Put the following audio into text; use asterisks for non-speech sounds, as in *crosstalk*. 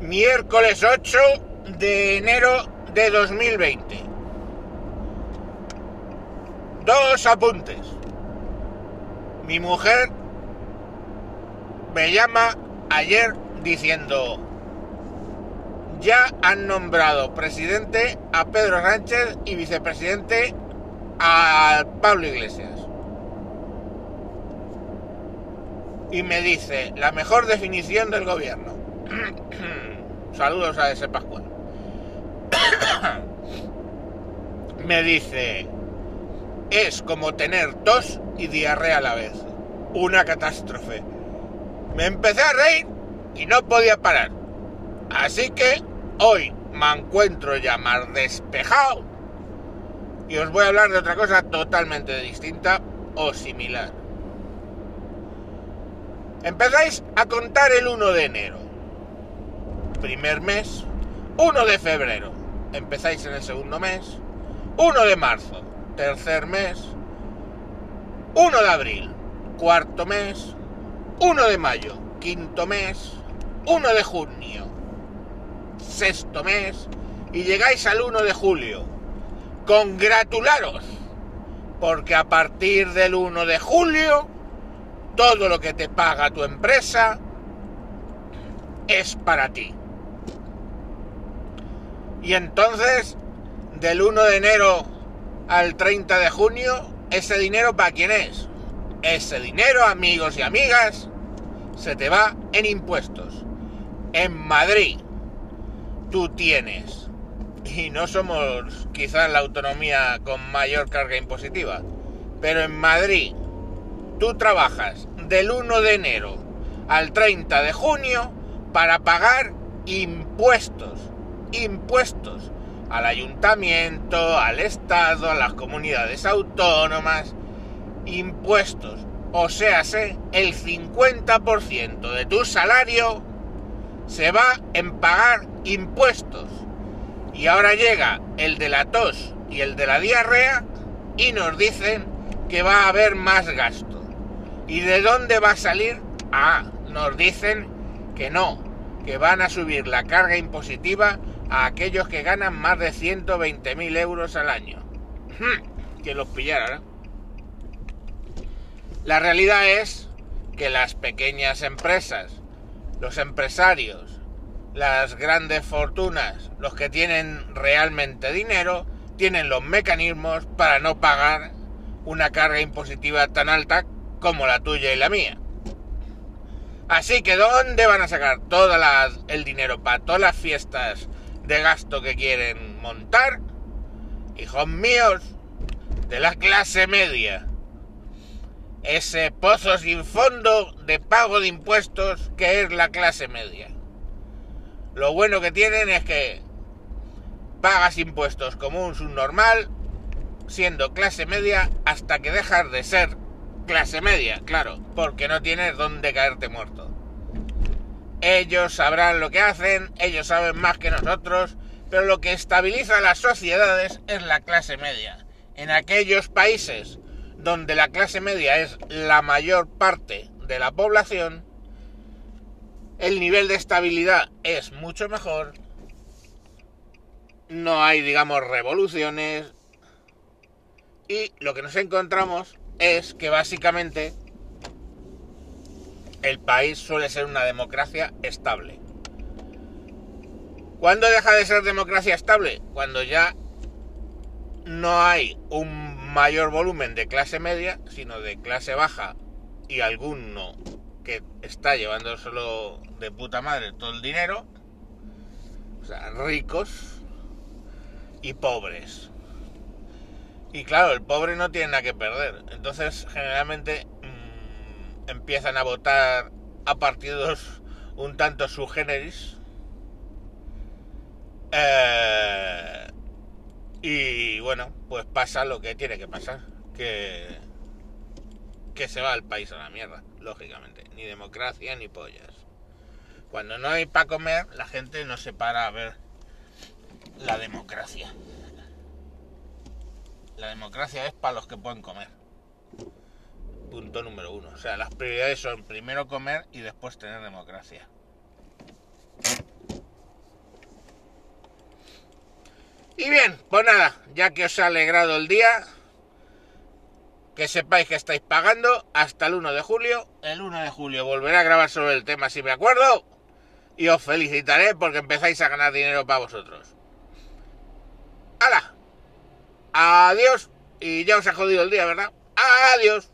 Miércoles 8 de enero de 2020. Dos apuntes. Mi mujer me llama ayer diciendo, ya han nombrado presidente a Pedro Sánchez y vicepresidente a Pablo Iglesias. Y me dice, la mejor definición del gobierno. *clears throat* Saludos a ese Pascual. *coughs* me dice, es como tener tos y diarrea a la vez. Una catástrofe. Me empecé a reír y no podía parar. Así que hoy me encuentro ya más despejado y os voy a hablar de otra cosa totalmente distinta o similar. Empezáis a contar el 1 de enero. Primer mes. 1 de febrero. Empezáis en el segundo mes. 1 de marzo. Tercer mes. 1 de abril. Cuarto mes. 1 de mayo. Quinto mes. 1 de junio. Sexto mes. Y llegáis al 1 de julio. Congratularos. Porque a partir del 1 de julio todo lo que te paga tu empresa es para ti. Y entonces, del 1 de enero al 30 de junio, ese dinero para quién es? Ese dinero, amigos y amigas, se te va en impuestos. En Madrid, tú tienes, y no somos quizás la autonomía con mayor carga impositiva, pero en Madrid tú trabajas del 1 de enero al 30 de junio para pagar impuestos, impuestos al ayuntamiento, al Estado, a las comunidades autónomas, impuestos. O sea, el 50% de tu salario se va en pagar impuestos. Y ahora llega el de la tos y el de la diarrea y nos dicen que va a haber más gasto. ¿Y de dónde va a salir? Ah, nos dicen que no, que van a subir la carga impositiva a aquellos que ganan más de 120.000 euros al año. Hmm, que los pillara. La realidad es que las pequeñas empresas, los empresarios, las grandes fortunas, los que tienen realmente dinero, tienen los mecanismos para no pagar una carga impositiva tan alta como la tuya y la mía. Así que ¿dónde van a sacar todo el dinero para todas las fiestas de gasto que quieren montar? Hijos míos, de la clase media. Ese pozo sin fondo de pago de impuestos que es la clase media. Lo bueno que tienen es que pagas impuestos como un subnormal, siendo clase media, hasta que dejas de ser clase media, claro, porque no tienes dónde caerte muerto. Ellos sabrán lo que hacen, ellos saben más que nosotros, pero lo que estabiliza las sociedades es la clase media. En aquellos países donde la clase media es la mayor parte de la población, el nivel de estabilidad es mucho mejor, no hay, digamos, revoluciones, y lo que nos encontramos es que básicamente el país suele ser una democracia estable. ¿Cuándo deja de ser democracia estable? Cuando ya no hay un mayor volumen de clase media, sino de clase baja y alguno que está llevando solo de puta madre todo el dinero, o sea, ricos y pobres. Y claro, el pobre no tiene nada que perder. Entonces, generalmente empiezan a votar a partidos un tanto subgéneris. Eh, y bueno, pues pasa lo que tiene que pasar. Que, que se va el país a la mierda, lógicamente. Ni democracia ni pollas. Cuando no hay para comer, la gente no se para a ver la democracia. La democracia es para los que pueden comer número uno. O sea, las prioridades son primero comer y después tener democracia. Y bien, pues nada, ya que os ha alegrado el día, que sepáis que estáis pagando hasta el 1 de julio. El 1 de julio volveré a grabar sobre el tema si me acuerdo. Y os felicitaré porque empezáis a ganar dinero para vosotros. ¡Hala! Adiós. Y ya os ha jodido el día, ¿verdad? Adiós.